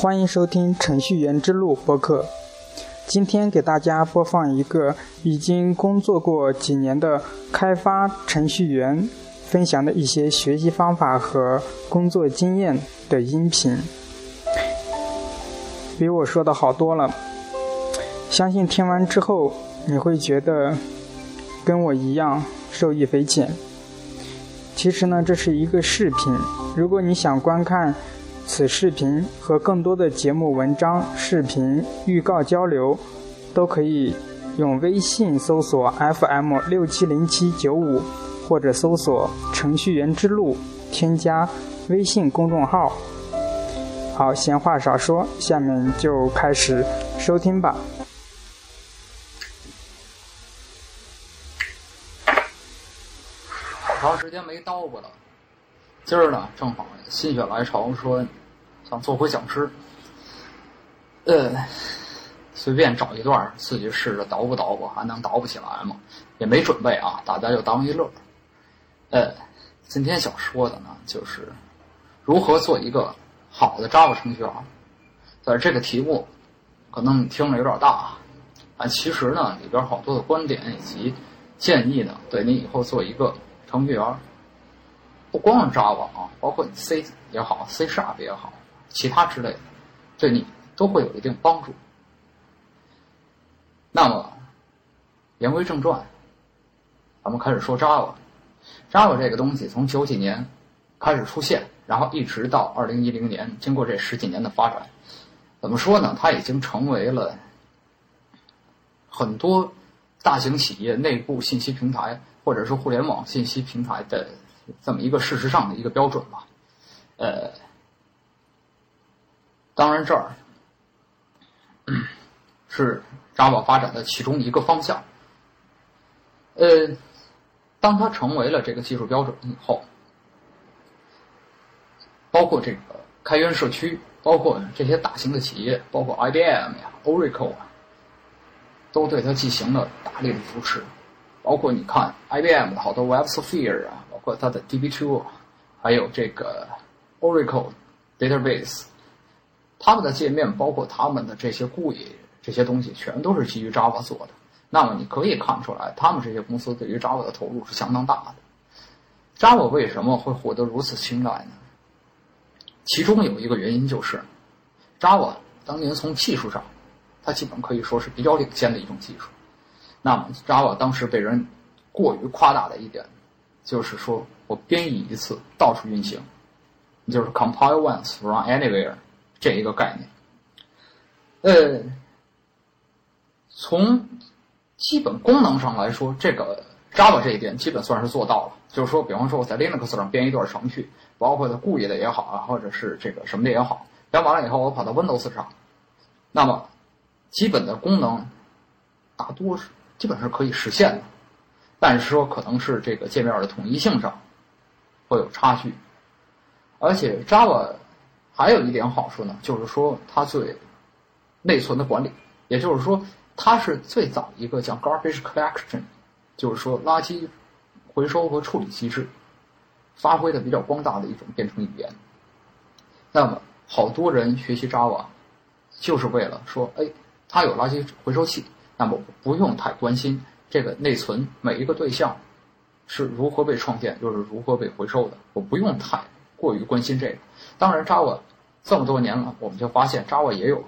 欢迎收听《程序员之路》播客。今天给大家播放一个已经工作过几年的开发程序员分享的一些学习方法和工作经验的音频，比我说的好多了。相信听完之后，你会觉得跟我一样受益匪浅。其实呢，这是一个视频，如果你想观看。此视频和更多的节目文章、视频预告交流，都可以用微信搜索 FM 六七零七九五，或者搜索“程序员之路”，添加微信公众号。好，闲话少说，下面就开始收听吧。好长时间没叨咕了，今儿呢正好心血来潮说。想做回讲师，呃，随便找一段自己试着捣鼓捣鼓，还能捣鼓起来吗？也没准备啊，大家就当一乐。呃，今天想说的呢，就是如何做一个好的 Java 程序员。但是这个题目可能你听着有点大啊，其实呢里边好多的观点以及建议呢，对你以后做一个程序员，不光是 Java 啊，包括你 C 也好，C Sharp 也好。其他之类的，对你都会有一定帮助。那么，言归正传，咱们开始说 Java。Java 这个东西从九几年开始出现，然后一直到二零一零年，经过这十几年的发展，怎么说呢？它已经成为了很多大型企业内部信息平台或者是互联网信息平台的这么一个事实上的一个标准吧。呃。当然，这儿是 Java 发展的其中一个方向。呃，当它成为了这个技术标准以后，包括这个开源社区，包括这些大型的企业，包括 IBM 呀、Oracle 啊，都对它进行了大力的扶持。包括你看 IBM 的好多 WebSphere 啊，包括它的 DB2，还有这个 Oracle Database。他们的界面，包括他们的这些 GUI 这些东西，全都是基于 Java 做的。那么你可以看出来，他们这些公司对于 Java 的投入是相当大的。Java 为什么会获得如此青睐呢？其中有一个原因就是，Java 当年从技术上，它基本可以说是比较领先的一种技术。那么 Java 当时被人过于夸大的一点，就是说我编译一次到处运行，就是 compile once run anywhere。这一个概念，呃，从基本功能上来说，这个 Java 这一点基本算是做到了。就是说，比方说我在 Linux 上编一段程序，包括它故意的也好啊，或者是这个什么的也好，编完了以后我跑到 Windows 上，那么基本的功能大多是基本是可以实现的，但是说可能是这个界面的统一性上会有差距，而且 Java。还有一点好处呢，就是说它最内存的管理，也就是说它是最早一个叫 garbage collection，就是说垃圾回收和处理机制发挥的比较光大的一种编程语言。那么好多人学习 Java 就是为了说，哎，它有垃圾回收器，那么不用太关心这个内存每一个对象是如何被创建，又是如何被回收的，我不用太过于关心这个。当然，Java。这么多年了，我们就发现 Java 也有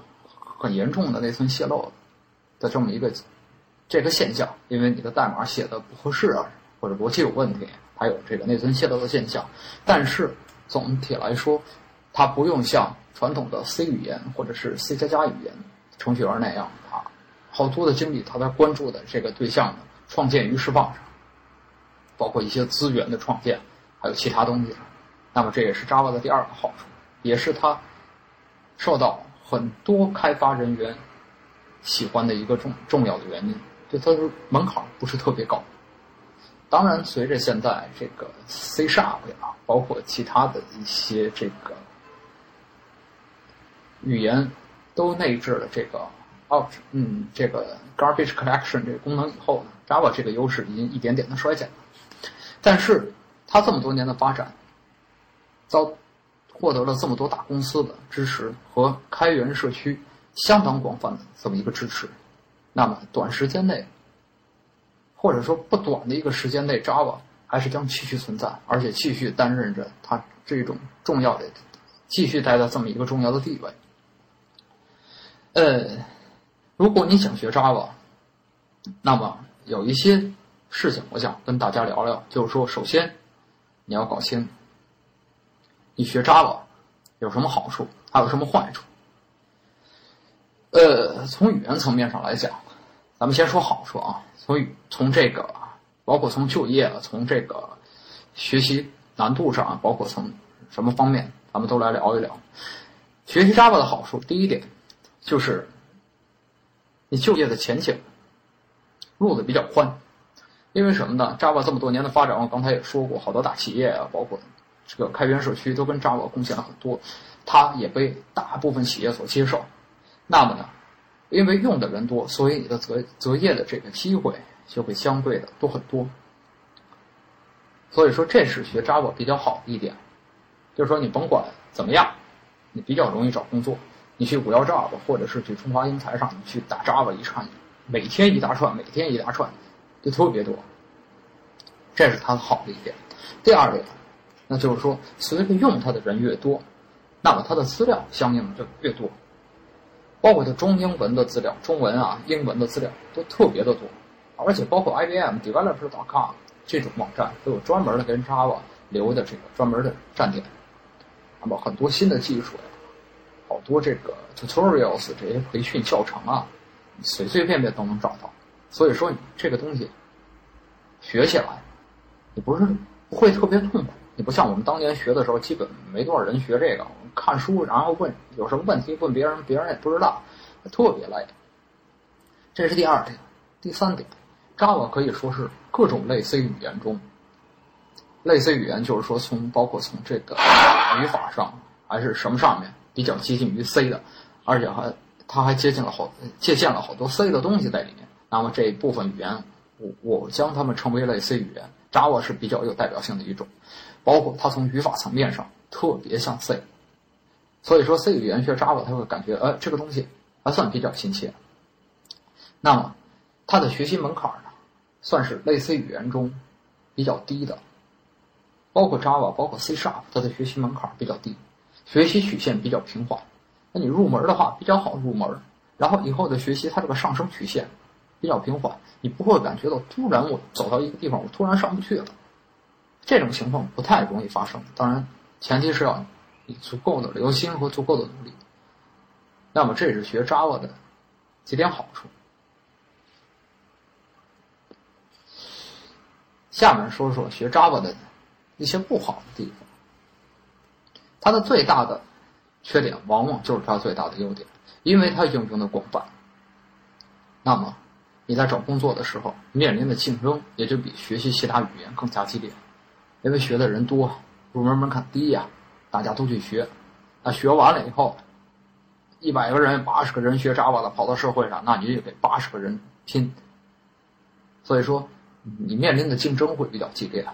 很严重的内存泄漏的这么一个这个现象，因为你的代码写的不合适啊，或者逻辑有问题，还有这个内存泄漏的现象。但是总体来说，它不用像传统的 C 语言或者是 C 加加语言程序员那样啊，好多的精力他在关注的这个对象的创建与释放上，包括一些资源的创建，还有其他东西。那么这也是 Java 的第二个好处。也是它受到很多开发人员喜欢的一个重重要的原因，就它的门槛不是特别高。当然，随着现在这个 C Sharp 啊，包括其他的一些这个语言都内置了这个哦，嗯，这个 garbage collection 这个功能以后呢，Java 这个优势已经一点点的衰减了。但是它这么多年的发展遭。获得了这么多大公司的支持和开源社区相当广泛的这么一个支持，那么短时间内，或者说不短的一个时间内，Java 还是将继续存在，而且继续担任着它这种重要的，继续待在这么一个重要的地位。呃，如果你想学 Java，那么有一些事情我想跟大家聊聊，就是说，首先你要搞清。你学 Java 有什么好处，还有什么坏处？呃，从语言层面上来讲，咱们先说好处啊。从从这个，包括从就业，从这个学习难度上，包括从什么方面，咱们都来聊一聊。学习 Java 的好处，第一点就是你就业的前景路子比较宽，因为什么呢？Java 这么多年的发展，我刚才也说过，好多大企业啊，包括。这个开源社区都跟 Java 贡献了很多，它也被大部分企业所接受。那么呢，因为用的人多，所以你的择择业的这个机会就会相对的多很多。所以说，这是学 Java 比较好的一点，就是说你甭管怎么样，你比较容易找工作。你去五幺 Java 或者是去中华英才上，你去打 Java 一串，每天一大串，每天一大串，就特别多。这是它好的一点。第二点。那就是说，随着用它的人越多，那么它的资料相应的就越多，包括它中英文的资料、中文啊、英文的资料都特别的多，而且包括 IBM Developer.com 这种网站都有专门的跟 Java 留的这个专门的站点，那么很多新的技术呀，好多这个 tutorials 这些培训教程啊，随随便便都能找到。所以说，你这个东西学起来，你不是不会特别痛苦。不像我们当年学的时候，基本没多少人学这个。看书，然后问有什么问题问别人，别人也不知道，特别累。这是第二点，第三点，Java 可以说是各种类 C 语言中，类 C 语言就是说从包括从这个语法上还是什么上面比较接近于 C 的，而且还它还接近了好借鉴了好多 C 的东西在里面。那么这一部分语言，我我将它们称为类 C 语言，Java 是比较有代表性的一种。包括它从语法层面上特别像 C，所以说 C 语言学 Java，他会感觉，呃，这个东西还算比较亲切。那么，它的学习门槛呢，算是类似语言中比较低的。包括 Java，包括 C Sharp，它的学习门槛比较低，学习曲线比较平缓。那你入门的话比较好入门，然后以后的学习它这个上升曲线比较平缓，你不会感觉到突然我走到一个地方，我突然上不去了。这种情况不太容易发生，当然，前提是要你足够的留心和足够的努力。那么，这是学 Java 的几点好处。下面说说学 Java 的一些不好的地方。它的最大的缺点，往往就是它最大的优点，因为它应用的广泛。那么，你在找工作的时候面临的竞争也就比学习其他语言更加激烈。因为学的人多，入门门槛低呀，大家都去学，那学完了以后，一百个人八十个人学 Java 的跑到社会上，那你就得八十个人拼。所以说，你面临的竞争会比较激烈。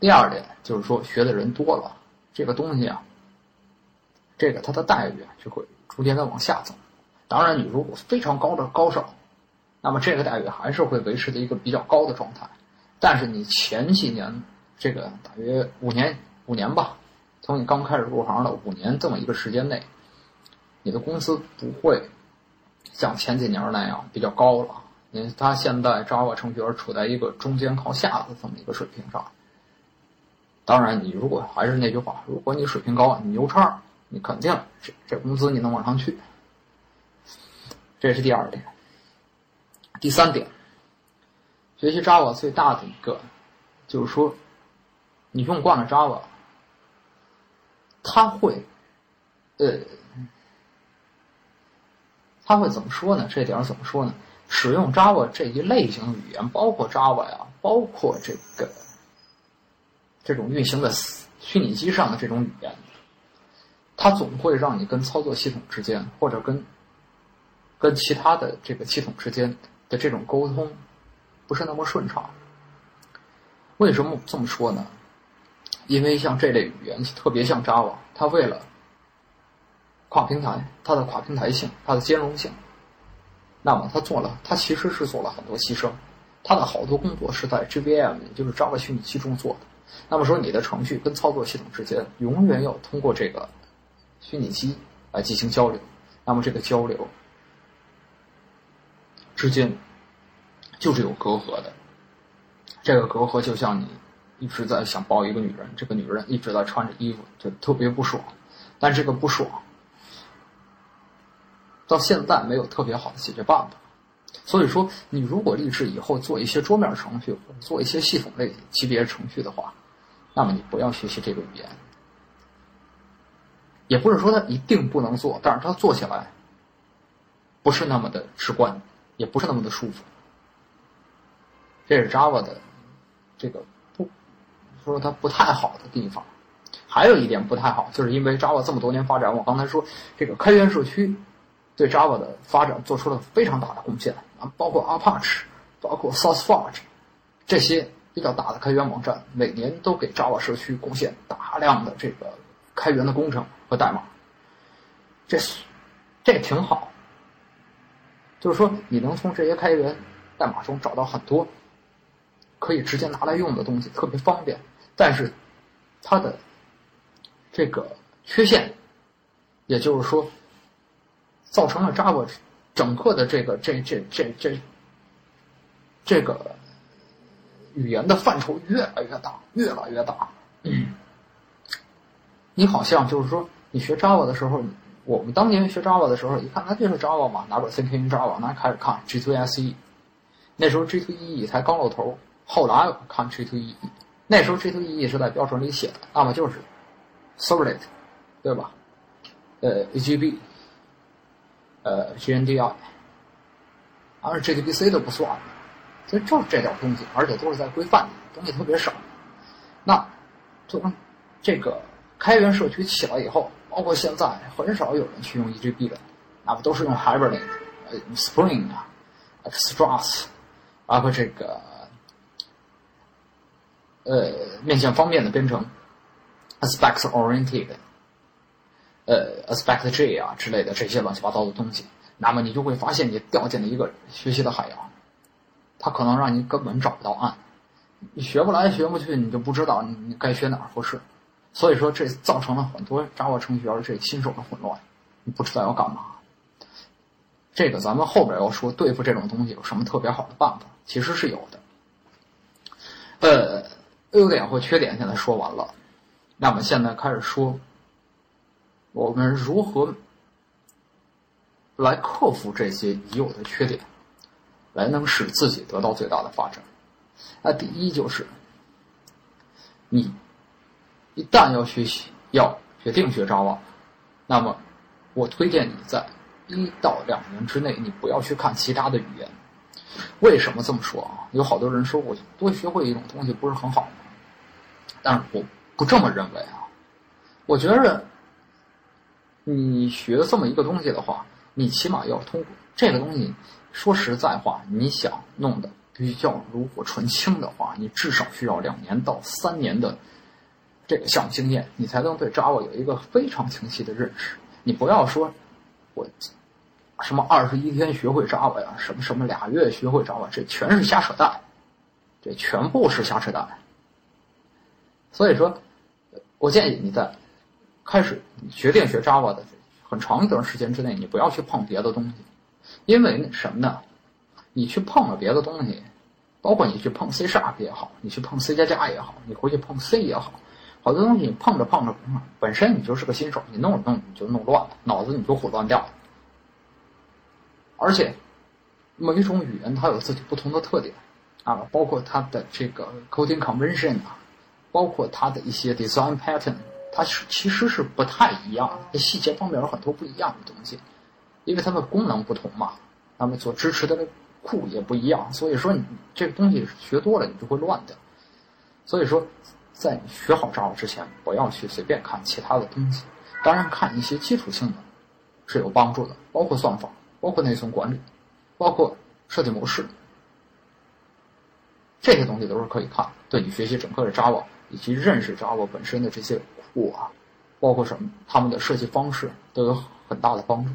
第二点就是说，学的人多了，这个东西啊，这个它的待遇就会逐渐的往下走。当然，你如果非常高的高手，那么这个待遇还是会维持在一个比较高的状态。但是你前几年。这个大约五年五年吧，从你刚开始入行的五年这么一个时间内，你的工资不会像前几年那样比较高了。因为他现在 Java 程序员处在一个中间靠下的这么一个水平上。当然，你如果还是那句话，如果你水平高，你牛叉，你肯定这这工资你能往上去。这是第二点。第三点，学习 Java 最大的一个就是说。你用惯了 Java，他会，呃，他会怎么说呢？这点怎么说呢？使用 Java 这一类型语言，包括 Java 呀，包括这个这种运行的虚拟机上的这种语言，它总会让你跟操作系统之间，或者跟跟其他的这个系统之间的这种沟通，不是那么顺畅。为什么这么说呢？因为像这类语言特别像 Java，它为了跨平台，它的跨平台性，它的兼容性，那么它做了，它其实是做了很多牺牲。它的好多工作是在 JVM，也就是 Java 虚拟器中做的。那么说，你的程序跟操作系统之间永远要通过这个虚拟机来进行交流。那么这个交流之间就是有隔阂的。这个隔阂就像你一直在想抱一个女人，这个女人一直在穿着衣服，就特别不爽。但这个不爽到现在没有特别好的解决办法。所以说，你如果立志以后做一些桌面程序做一些系统类级别程序的话，那么你不要学习这个语言。也不是说它一定不能做，但是它做起来不是那么的直观，也不是那么的舒服。这是 Java 的这个说它不太好的地方。还有一点不太好，就是因为 Java 这么多年发展，我刚才说这个开源社区。对 Java 的发展做出了非常大的贡献啊，包括 Apache，包括 SourceForge，这些比较大的开源网站，每年都给 Java 社区贡献大量的这个开源的工程和代码。这这挺好，就是说你能从这些开源代码中找到很多可以直接拿来用的东西，特别方便。但是它的这个缺陷，也就是说。造成了 Java 整个的这个这这这这这个语言的范畴越来越大，越来越大。你好像就是说，你学 Java 的时候，我们当年学 Java 的时候，一看那就是 Java 嘛，拿本 Thinking Java，那开始看 G2SE，那时候 G2EE 才刚露头，后来看 G2EE，那时候 G2EE 是在标准里写的，那么就是 Servlet，对吧？呃，EGB。呃，GNDI，而 JDBC 都不算，所以就是这点东西，而且都是在规范里，东西特别少。那，从这个开源社区起来以后，包括现在，很少有人去用 EGB 的，那么都是用 Hibernate、呃 Spring 啊、Struts，包括这个呃面向方便的编程，Aspect Oriented。呃，Aspect J 啊之类的这些乱七八糟的东西，那么你就会发现你掉进了一个学习的海洋，它可能让你根本找不到岸，你学不来学不去，你就不知道你该学哪儿合适，所以说这造成了很多 Java 程序员这新手的混乱，你不知道要干嘛。这个咱们后边要说对付这种东西有什么特别好的办法，其实是有的。呃，优点或缺点现在说完了，那么现在开始说。我们如何来克服这些已有的缺点，来能使自己得到最大的发展？那第一就是，你一旦要学习，要决定学 Java，那么我推荐你在一到两年之内，你不要去看其他的语言。为什么这么说啊？有好多人说我多学会一种东西不是很好吗？但是我不这么认为啊，我觉着。你学这么一个东西的话，你起码要通过这个东西。说实在话，你想弄的比较炉火纯青的话，你至少需要两年到三年的这个项目经验，你才能对 Java 有一个非常清晰的认识。你不要说我什么二十一天学会 Java 呀，什么什么俩月学会 Java，这全是瞎扯淡，这全部是瞎扯淡。所以说，我建议你在。开始决定学 Java 的很长一段时间之内，你不要去碰别的东西，因为什么呢？你去碰了别的东西，包括你去碰 C Sharp 也好，你去碰 C 加加也好，你回去碰 C 也好，好多东西你碰着碰着，本身你就是个新手，你弄着弄着你就弄乱了，脑子你就混乱掉了。而且每一种语言它有自己不同的特点啊，包括它的这个 coding convention 啊，包括它的一些 design pattern。它是其实是不太一样，的细节方面有很多不一样的东西，因为它的功能不同嘛，那么所支持的库也不一样，所以说你这个东西学多了你就会乱掉。所以说，在你学好 Java 之前，不要去随便看其他的东西，当然看一些基础性的是有帮助的，包括算法，包括内存管理，包括设计模式，这些东西都是可以看，对你学习整个的 Java 以及认识 Java 本身的这些。库啊包括什么，他们的设计方式都有很大的帮助。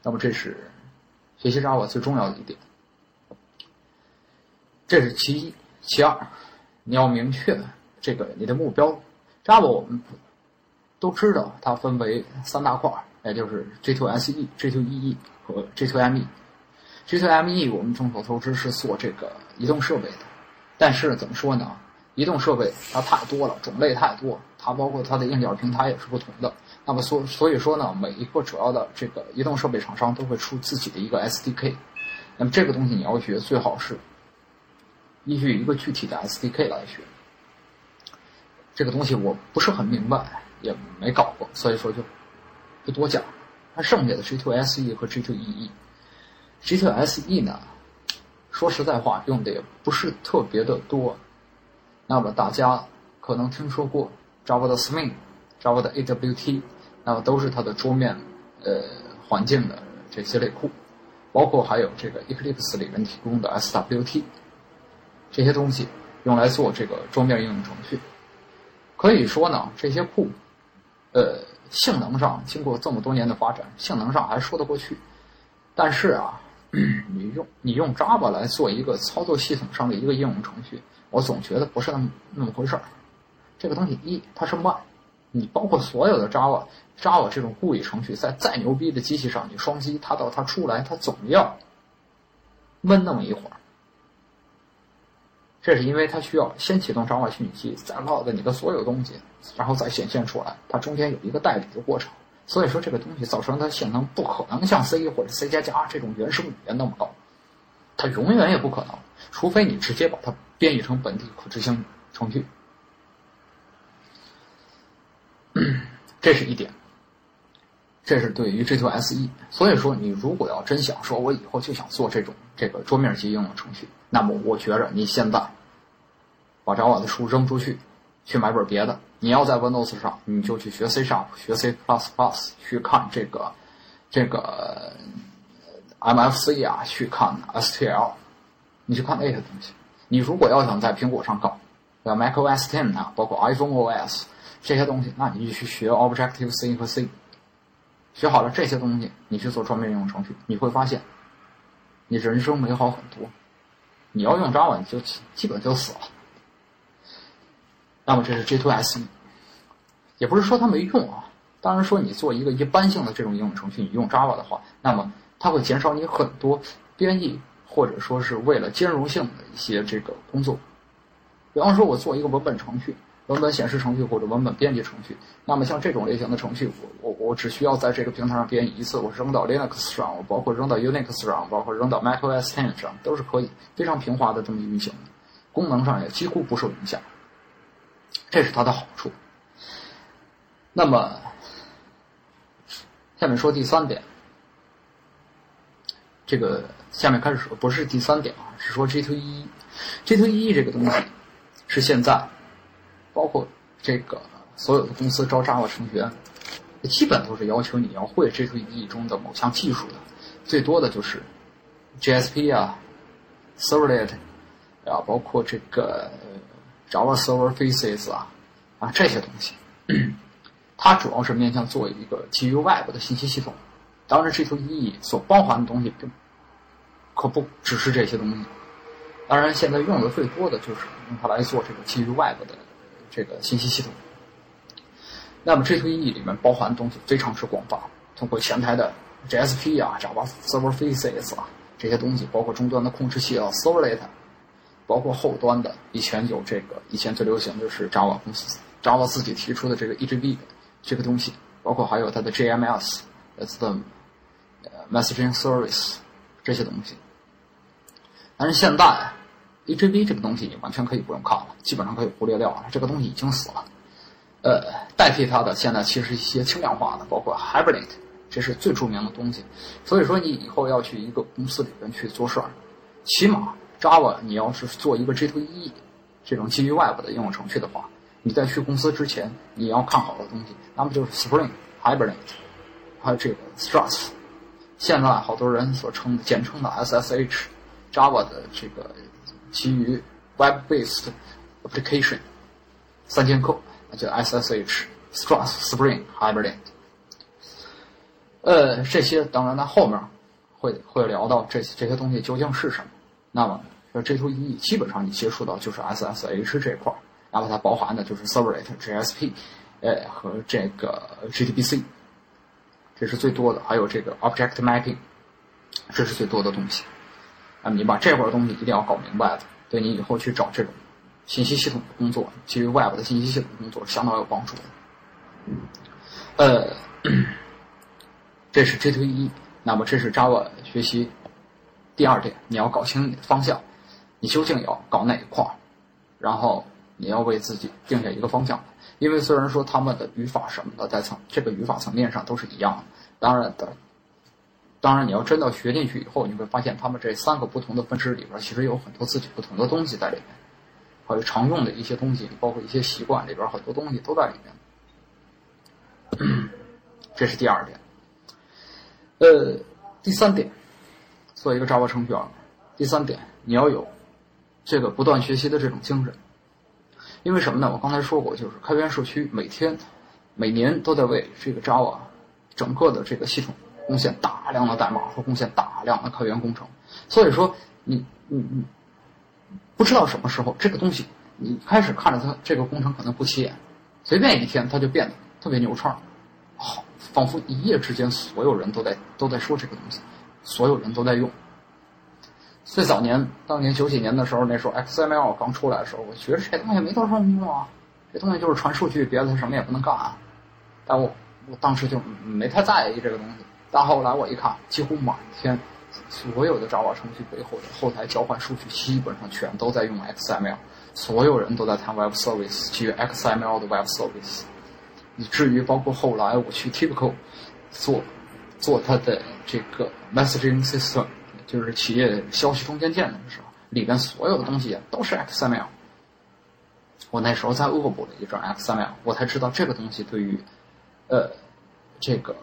那么这是学习 Java 最重要的一点，这是其一。其二，你要明确这个你的目标。Java 我们都知道，它分为三大块，也就是 J2SE、J2EE 和 J2ME。J2ME 我们众所周知是做这个移动设备的，但是怎么说呢？移动设备它太多了，种类太多，它包括它的硬件平台也是不同的。那么所所以说呢，每一个主要的这个移动设备厂商都会出自己的一个 SDK。那么这个东西你要学，最好是依据一个具体的 SDK 来学。这个东西我不是很明白，也没搞过，所以说就不多讲。它剩下的 G2SE 和 G2EE，G2SE 呢，说实在话用的也不是特别的多。那么大家可能听说过 Java 的 Swing、Java 的 AWT，那么都是它的桌面呃环境的这些类库，包括还有这个 Eclipse 里面提供的 SWT 这些东西，用来做这个桌面应用程序。可以说呢，这些库，呃，性能上经过这么多年的发展，性能上还说得过去。但是啊，你用你用 Java 来做一个操作系统上的一个应用程序，我总觉得不是那么那么回事儿。这个东西一它是慢，你包括所有的 Java Java 这种固语程序，在再牛逼的机器上，你双击它到它出来，它总要闷那么一会儿。这是因为它需要先启动 Java 虚拟机，再 load 你的所有东西，然后再显现出来。它中间有一个代理的过程，所以说这个东西造成它性能不可能像 C 或者 C 加加这种原生语言那么高，它永远也不可能，除非你直接把它编译成本地可执行程序。这是一点，这是对于 J2SE。所以说，你如果要真想说，我以后就想做这种这个桌面级应用程序。那么我觉着你现在把 Java 的书扔出去，去买本别的。你要在 Windows 上，你就去学 C Sharp、学 C++，plus plus，去看这个这个 MFC 啊，去看 STL，你去看那些东西。你如果要想在苹果上搞，像 macOS 10啊，包括 iPhone OS 这些东西，那你就去学 Objective C 和 C。学好了这些东西，你去做桌面应用程序，你会发现，你人生美好很多。你要用 Java，你就基本就死了。那么这是 J2SE，也不是说它没用啊。当然说你做一个一般性的这种应用程序，你用 Java 的话，那么它会减少你很多编译或者说是为了兼容性的一些这个工作。比方说，我做一个文本程序。文本显示程序或者文本编辑程序，那么像这种类型的程序，我我我只需要在这个平台上编译一次，我扔到 Linux 上，我包括扔到 Unix 上，包括扔到 macOS 10上，都是可以非常平滑的这么运行，功能上也几乎不受影响，这是它的好处。那么，下面说第三点，这个下面开始说不是第三点啊，是说 J2EE，J2EE 这个东西是现在。包括这个所有的公司招 Java 程序员，基本都是要求你要会 J2EE 中的某项技术的，最多的就是 JSP 啊，Servlet 啊，包括这个 Java Server Faces 啊啊这些东西，它主要是面向做一个基于 Web 的信息系统。当然，J2EE 所包含的东西并可不只是这些东西。当然，现在用的最多的就是用它来做这个基于 Web 的。这个信息系统，那么 J2EE 里面包含的东西非常之广泛，通过前台的 JSP 啊、Java Server Faces 啊这些东西，包括终端的控制器啊、Servlet，包括后端的，以前有这个以前最流行的是 Java 公司 Java 自己提出的这个 EJB 这个东西，包括还有它的 JMS、s the Messaging Service 这些东西，但是现在。EJB 这个东西你完全可以不用看了，基本上可以忽略掉了。这个东西已经死了。呃，代替它的现在其实一些轻量化的，包括 Hibernate，这是最著名的东西。所以说你以后要去一个公司里边去做事儿，起码 Java 你要是做一个 J2EE 这种基于 Web 的应用程序的话，你在去公司之前你要看好的东西，那么就是 Spring、Hibernate，还有这个 Struts。现在好多人所称简称的 SSH，Java 的这个。基于 Web-based application 三剑客，那叫 SSH Struts、Spring、Hibernate。呃，这些当然在后面会会聊到这些这些东西究竟是什么。那么，这 J2EE 基本上你接触到就是 SSH 这块儿，那么它包含的就是 Servlet、JSP，呃和这个 JDBC，这是最多的，还有这个 Object Mapping，这是最多的东西。那你把这块东西一定要搞明白了，对你以后去找这种信息系统的工作，基于 Web 的信息系统工作相当有帮助的。呃。这是 J2EE，那么这是 Java 学习第二点，你要搞清你的方向，你究竟要搞哪一块儿，然后你要为自己定下一个方向。因为虽然说他们的语法什么的在层这个语法层面上都是一样的，当然的，当然你要真的学进去以后，你会发现他们这三个不同的分支里边其实有很多自己不同的东西在里面，还有常用的一些东西，包括一些习惯里边很多东西都在里面。这是第二点。呃，第三点，做一个 Java 程序员。第三点，你要有这个不断学习的这种精神。因为什么呢？我刚才说过，就是开源社区每天、每年都在为这个 Java 整个的这个系统贡献大量的代码和贡献大量的开源工程。所以说，你你你不知道什么时候这个东西，你开始看着它这个工程可能不起眼，随便一天它就变得特别牛叉。好。仿佛一夜之间，所有人都在都在说这个东西，所有人都在用。最早年，当年九几年的时候，那时候 XML 刚出来的时候，我觉得这东西没多少用啊，这东西就是传数据，别的什么也不能干。啊但我我当时就没太在意这个东西。但后来我一看，几乎满天所有的 Java 程序背后的后台交换数据，基本上全都在用 XML，所有人都在谈 Web Service，基于 XML 的 Web Service。以至于包括后来我去 Typical 做做它的这个 messaging system，就是企业消息中间件的时候，里边所有的东西都是 XML。我那时候在恶补了一阵 XML，我才知道这个东西对于呃这个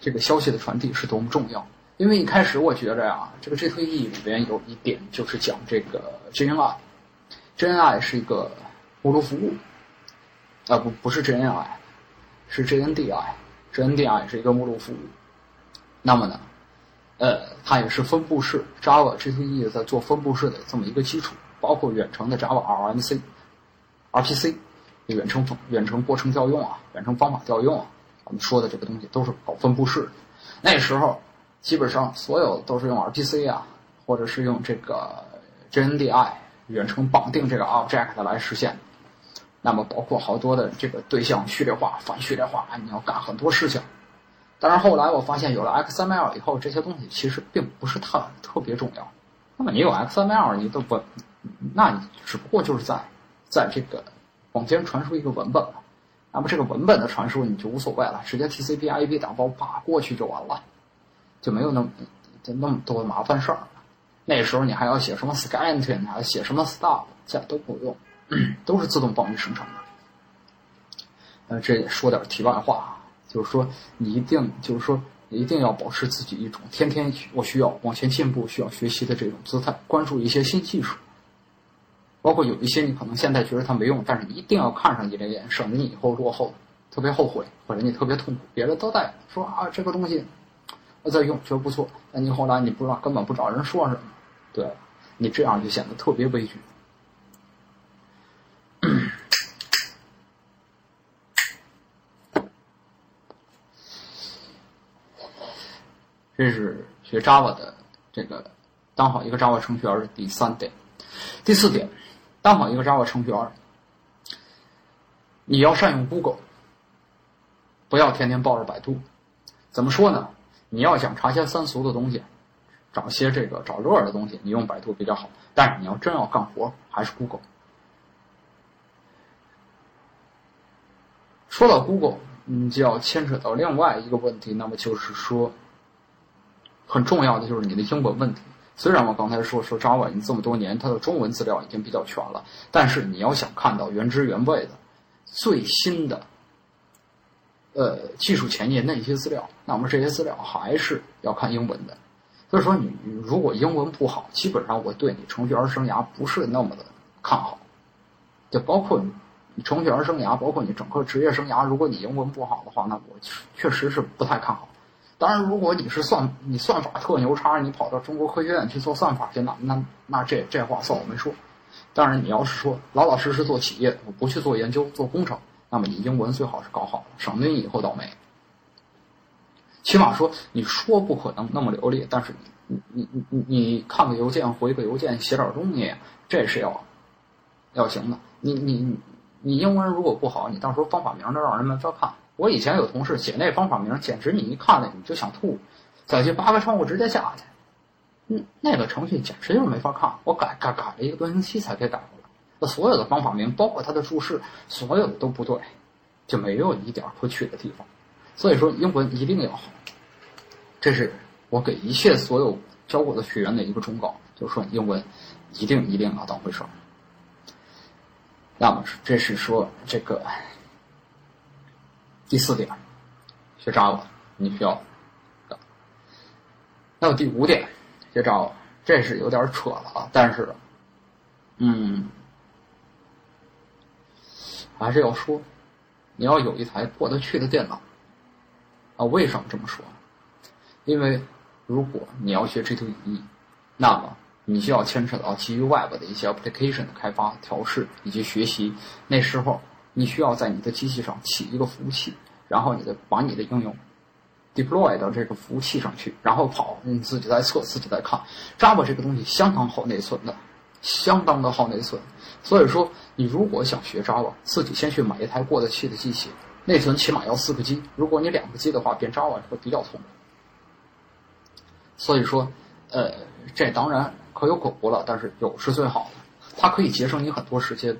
这个消息的传递是多么重要。因为一开始我觉着呀，这个 JTE 里边有一点就是讲这个 JNI，JNI 是一个目录服务。啊不不是 JNI，是 JNDI，JNDI 是一个目录服务。那么呢，呃，它也是分布式 Java JTE 在做分布式的这么一个基础，包括远程的 Java RMC、RPC，远程远程过程调用啊，远程方法调用啊，我们说的这个东西都是搞分布式。那时候基本上所有都是用 RPC 啊，或者是用这个 JNDI 远程绑定这个 object 来实现。那么包括好多的这个对象序列化、反序列化，你要干很多事情。但是后来我发现，有了 XML 以后，这些东西其实并不是特特别重要。那么你有 XML，你都不，那你只不过就是在在这个网间传输一个文本了。那么这个文本的传输你就无所谓了，直接 TCP/IP 打包啪过去就完了，就没有那么就那么多麻烦事儿。那时候你还要写什么 skeleton，还要写什么 stub，这都不用。都是自动帮你生成的。呃，这也说点题外话啊，就是说你一定就是说一定要保持自己一种天天我需要往前进步、需要学习的这种姿态，关注一些新技术。包括有一些你可能现在觉得它没用，但是你一定要看上一点点，省得你以后落后，特别后悔，或者你特别痛苦。别的都在说啊，这个东西我在用，觉得不错，但你后来你不知道，根本不找人说什么，对你这样就显得特别悲剧。这是学 Java 的这个当好一个 Java 程序员的第三点，第四点，刚好一个 Java 程序员，你要善用 Google，不要天天抱着百度。怎么说呢？你要想查些三俗的东西，找些这个找乐的东西，你用百度比较好。但是你要真要干活，还是 Google。说到 Google，你就要牵扯到另外一个问题，那么就是说。很重要的就是你的英文问题。虽然我刚才说说 Java 你这么多年，它的中文资料已经比较全了，但是你要想看到原汁原味的、最新的，呃，技术前沿的一些资料，那么这些资料还是要看英文的。所以说，你如果英文不好，基本上我对你程序员生涯不是那么的看好。就包括你程序员生涯，包括你整个职业生涯，如果你英文不好的话，那我确实是不太看好。当然，如果你是算你算法特牛叉，你跑到中国科学院去做算法去，那那那这这话算我没说。当然，你要是说老老实实做企业，我不去做研究、做工程，那么你英文最好是搞好了，省得你以后倒霉。起码说你说不可能那么流利，但是你你你你你看个邮件、回个邮件、写点东西，这是要要行的。你你你英文如果不好，你到时候方法名都让人们照看。我以前有同事写那方法名，简直你一看那你就想吐。再去扒个窗户直接下去，嗯，那个程序简直就是没法看。我改改改了一个多星期才给改回来。那所有的方法名，包括它的注释，所有的都不对，就没有一点可取的地方。所以说，英文一定要好。这是我给一切所有教过的学员的一个忠告，就是说英文一定一定要当回事儿。那么这是说这个。第四点，学 Java 你需要的。那么第五点，学 Java 这是有点扯了啊，但是，嗯，还是要说，你要有一台过得去的电脑。啊，为什么这么说？因为如果你要学 G2E，那么你需要牵扯到基于 Web 的一些 application 的开发、调试以及学习，那时候。你需要在你的机器上起一个服务器，然后你的把你的应用 deploy 到这个服务器上去，然后跑，你自己在测，自己在看。Java 这个东西相当耗内存的，相当的耗内存。所以说，你如果想学 Java，自己先去买一台过得去的机器，内存起码要四个 G。如果你两个 G 的话，编 Java 会比较痛苦。所以说，呃，这当然可有可无了，但是有是最好的，它可以节省你很多时间。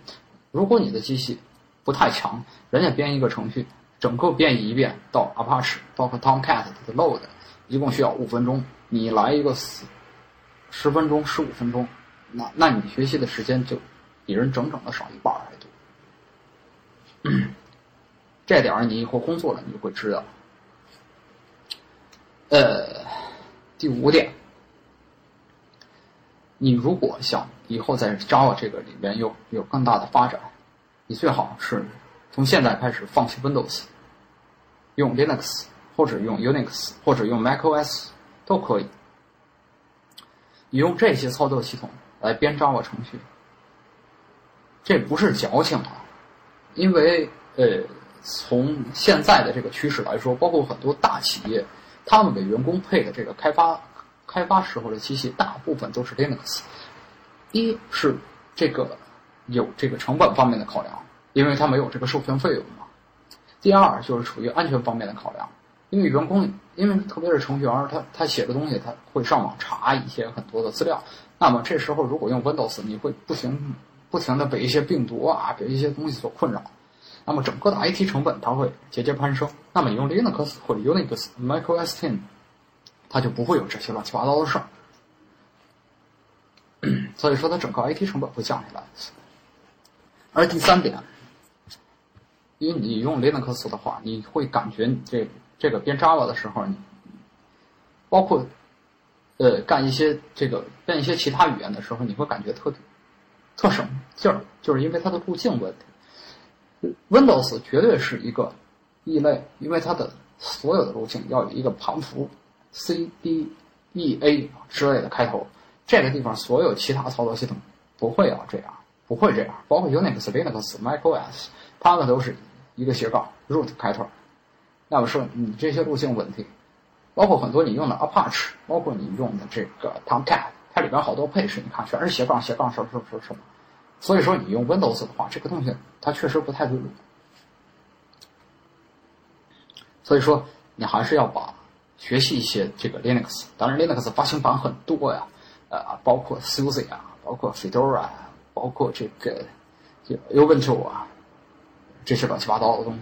如果你的机器，不太强，人家编一个程序，整个编译一遍到 Apache，包括 Tomcat 的 load，一共需要五分钟。你来一个十十分钟、十五分钟，那那你学习的时间就比人整整的少一半还多。这点儿你以后工作了你就会知道。呃，第五点，你如果想以后在 Java 这个里面有有更大的发展。你最好是从现在开始放弃 Windows，用 Linux 或者用 Unix 或者用 macOS 都可以。你用这些操作系统来编 Java 程序，这不是矫情啊，因为呃，从现在的这个趋势来说，包括很多大企业，他们给员工配的这个开发开发时候的机器，大部分都是 Linux。一是这个。有这个成本方面的考量，因为他没有这个授权费用嘛。第二就是处于安全方面的考量，因为员工，因为特别是程序员，他他写的东西他会上网查一些很多的资料。那么这时候如果用 Windows，你会不停不停的被一些病毒啊，被一些东西所困扰。那么整个的 IT 成本它会节节攀升。那么你用 Linux 或者 Unix、macOS Ten，它就不会有这些乱七八糟的事儿。所以说，它整个 IT 成本会降下来。而第三点，因为你用 Linux 的话，你会感觉你这这个编 Java 的时候，你包括呃干一些这个编一些其他语言的时候，你会感觉特特省劲儿，就是因为它的路径问题。Windows 绝对是一个异类，因为它的所有的路径要有一个盘符 C D E A 之类的开头，这个地方所有其他操作系统不会要这样。不会这样，包括 Unix、Linux、macOS，它们都是一个斜杠 root 开头。那么说你这些路径问题，包括很多你用的 Apache，包括你用的这个 Tomcat，它里边好多配置，你看全是斜杠斜杠什么什么什么。所以说你用 Windows 的话，这个东西它确实不太对路。所以说你还是要把学习一些这个 Linux，当然 Linux 发行版很多呀，呃，包括 SUSE 啊，包括 Fedora 啊。包括这个就 Ubuntu 啊，这些乱七八糟的东西。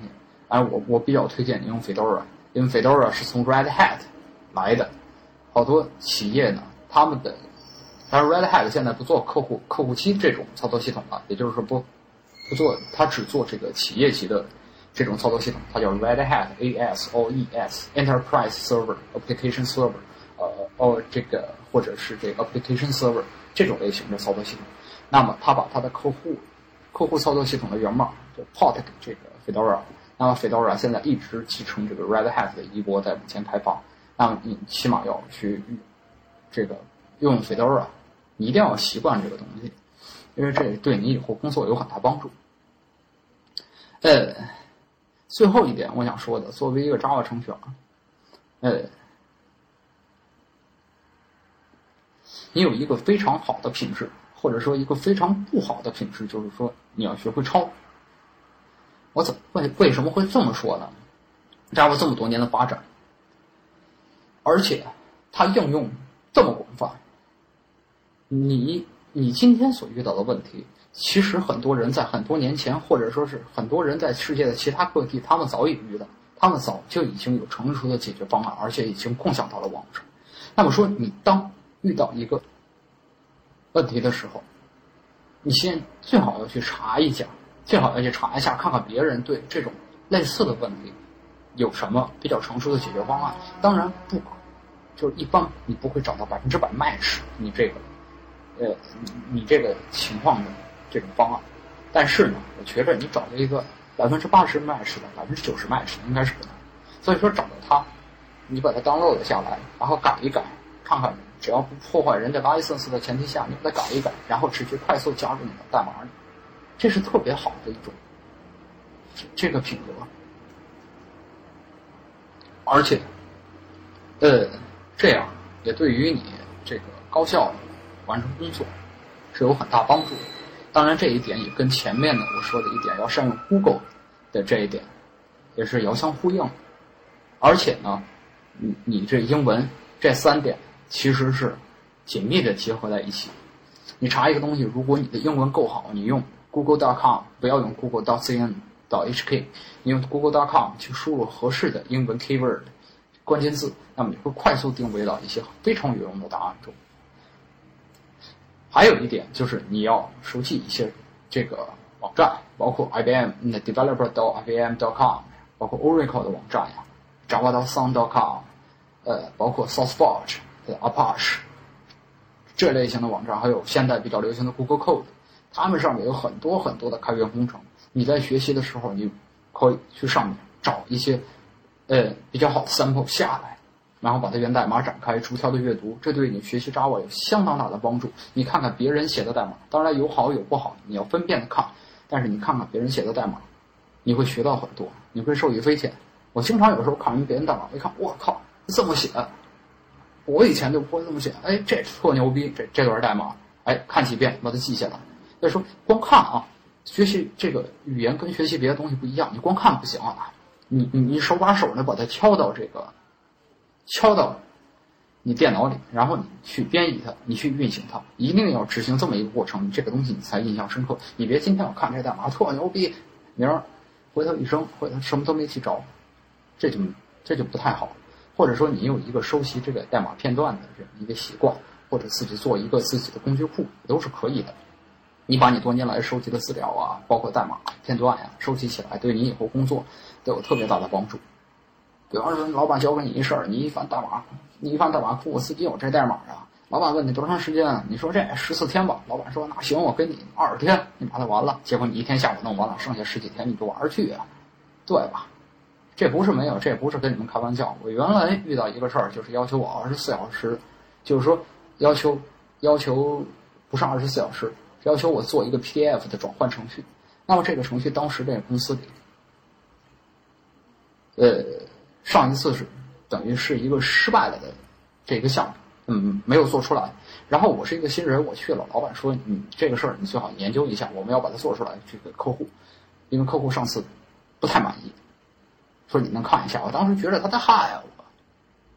哎，我我比较推荐你用 Fedora，因为 Fedora 是从 Red Hat 来的。好多企业呢，他们的，但是 Red Hat 现在不做客户客户机这种操作系统了，也就是说不不做，它只做这个企业级的这种操作系统，它叫 Red Hat ASOES Enterprise Server Application Server，呃哦这个或者是这个 Application Server 这种类型的操作系统。那么，他把他的客户、客户操作系统的源码就 port 给这个 Fedora。那么 Fedora 现在一直继承这个 Red Hat 的衣钵在往前开发。那么你起码要去这个用 Fedora，你一定要习惯这个东西，因为这对你以后工作有很大帮助。呃，最后一点我想说的，作为一个 Java 程序员，呃，你有一个非常好的品质，或者说一个非常不好的品质，就是说你要学会抄。我怎为为什么会这么说呢？Java 这么多年的发展。而且，它应用这么广泛。你你今天所遇到的问题，其实很多人在很多年前，或者说是很多人在世界的其他各地，他们早已遇到，他们早就已经有成熟的解决方案，而且已经共享到了网上。那么说，你当遇到一个问题的时候，你先最好要去查一下，最好要去查一下，看看别人对这种类似的问题有什么比较成熟的解决方案。当然不。就是一般你不会找到百分之百 match 你这个，呃，你这个情况的这种方案，但是呢，我觉着你找到一个百分之八十 match 的，百分之九十 match 应该是不难。所以说找到它，你把它 download 下来，然后改一改，看看只要不破坏人家 license 的前提下，你把它改一改，然后直接快速加入你的代码里，这是特别好的一种这个品格，而且，呃。这样也对于你这个高效完成工作是有很大帮助的。当然，这一点也跟前面的我说的一点要善用 Google 的这一点也是遥相呼应。而且呢，你你这英文这三点其实是紧密的结合在一起。你查一个东西，如果你的英文够好，你用 Google.com 不要用 Google.cn 到 HK，你用 Google.com 去输入合适的英文 keyword。关键字，那么你会快速定位到一些非常有用的答案中。还有一点就是你要熟悉一些这个网站，包括 IBM 的 developer 到 IBM.com，包括 Oracle 的网站呀，Java 到 Sun.com，呃，包括 SourceForge Apache 这类型的网站，还有现在比较流行的 Google Code，它们上面有很多很多的开源工程。你在学习的时候，你可以去上面找一些。呃，比较好的 sample 下来，然后把它源代码展开，逐条的阅读，这对你学习 Java 有相当大的帮助。你看看别人写的代码，当然有好有不好，你要分辨的看。但是你看看别人写的代码，你会学到很多，你会受益匪浅。我经常有时候看完别人代码，一看，我靠，这么写，我以前就不会这么写。哎，这特牛逼，这这段代码，哎，看几遍把它记下来。再说，光看啊，学习这个语言跟学习别的东西不一样，你光看不行啊。你你你手把手的把它敲到这个，敲到你电脑里，然后你去编译它，你去运行它，一定要执行这么一个过程，你这个东西你才印象深刻。你别今天我看这代码特牛逼，明儿回头一扔，回头什么都没记着，这就这就不太好。或者说你有一个收集这个代码片段的这么一个习惯，或者自己做一个自己的工具库都是可以的。你把你多年来收集的资料啊，包括代码片段呀，收集起来，对你以后工作都有特别大的帮助。比方说，老板交给你一事儿，你一翻代码，你一翻代码库，我自己有这代码啊。老板问你多长时间，你说这十四天吧。老板说那行，我给你二十天，你把它完了。结果你一天下午弄完了，剩下十几天你就玩去啊，对吧？这不是没有，这不是跟你们开玩笑。我原来遇到一个事儿，就是要求我二十四小时，就是说要求要求不上二十四小时。要求我做一个 PDF 的转换程序，那么这个程序当时这个公司里，呃，上一次是等于是一个失败了的这个项目，嗯，没有做出来。然后我是一个新人，我去了，老板说你这个事儿你最好研究一下，我们要把它做出来。这个客户，因为客户上次不太满意，说你能看一下。我当时觉得他在害我，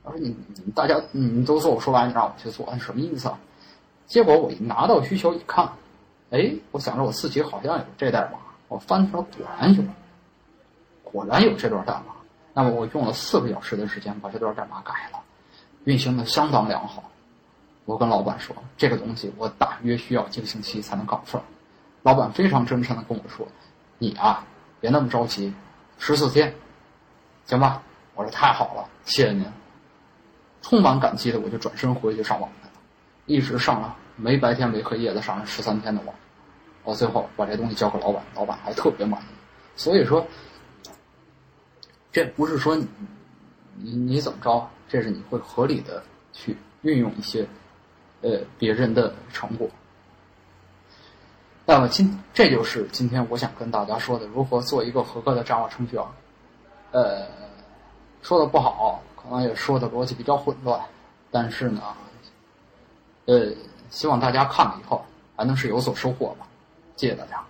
他说你你大家你都做我说完，你让我去做，什么意思啊？结果我一拿到需求一看。哎，我想着我自己好像有这代码，我翻出来果然有，果然有这段代码。那么我用了四个小时的时间把这段代码改了，运行的相当良好。我跟老板说，这个东西我大约需要几个星期才能搞出来。老板非常真诚的跟我说：“你啊，别那么着急，十四天，行吧？”我说：“太好了，谢谢您。”充满感激的我就转身回去上网去了，一直上了。没白天没黑夜的上了十三天的网，我最后把这东西交给老板，老板还特别满意。所以说，这不是说你你你怎么着，这是你会合理的去运用一些呃别人的成果。那么今这就是今天我想跟大家说的，如何做一个合格的 Java 程序员。呃，说的不好，可能也说的逻辑比较混乱，但是呢，呃，希望大家看了以后还能是有所收获吧。谢谢大家。